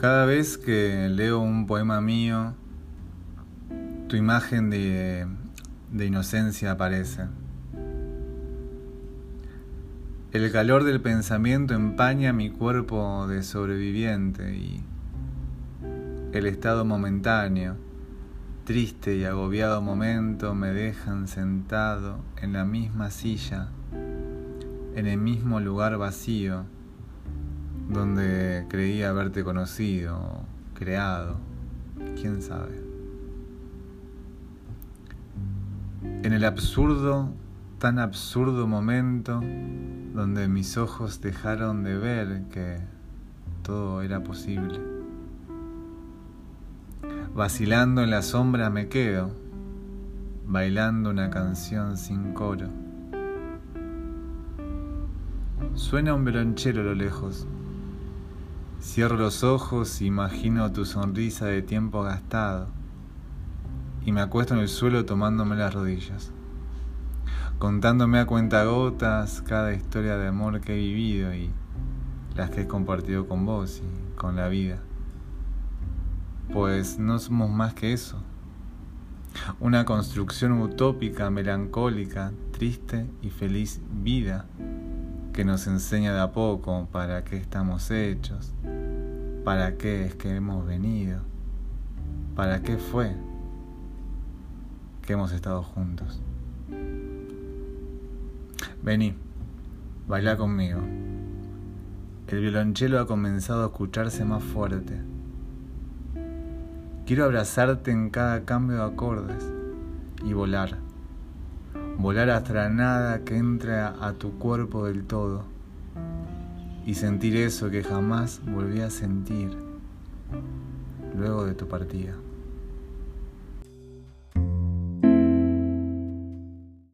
Cada vez que leo un poema mío, tu imagen de, inocencia aparece. El calor del pensamiento empaña mi cuerpo de sobreviviente y el estado momentáneo, triste y agobiado momento me dejan sentado en la misma silla, en el mismo lugar vacío donde creí haberte conocido, creado, quién sabe. En el absurdo, tan absurdo momento donde mis ojos dejaron de ver que todo era posible. Vacilando en la sombra me quedo, bailando una canción sin coro. Suena un violonchero a lo lejos. Cierro los ojos, imagino tu sonrisa de tiempo gastado y me acuesto en el suelo tomándome las rodillas, contándome a cuentagotas cada historia de amor que he vivido y las que he compartido con vos y con la vida. Pues no somos más que eso. Una construcción utópica, melancólica, triste y feliz vida que nos enseña de a poco para qué estamos hechos, para qué es que hemos venido, para qué fue que hemos estado juntos. Vení, baila conmigo. El violonchelo ha comenzado a escucharse más fuerte. Quiero abrazarte en cada cambio de acordes y volar volar hasta nada que entre a tu cuerpo del todo y sentir eso que jamás volví a sentir luego de tu partida.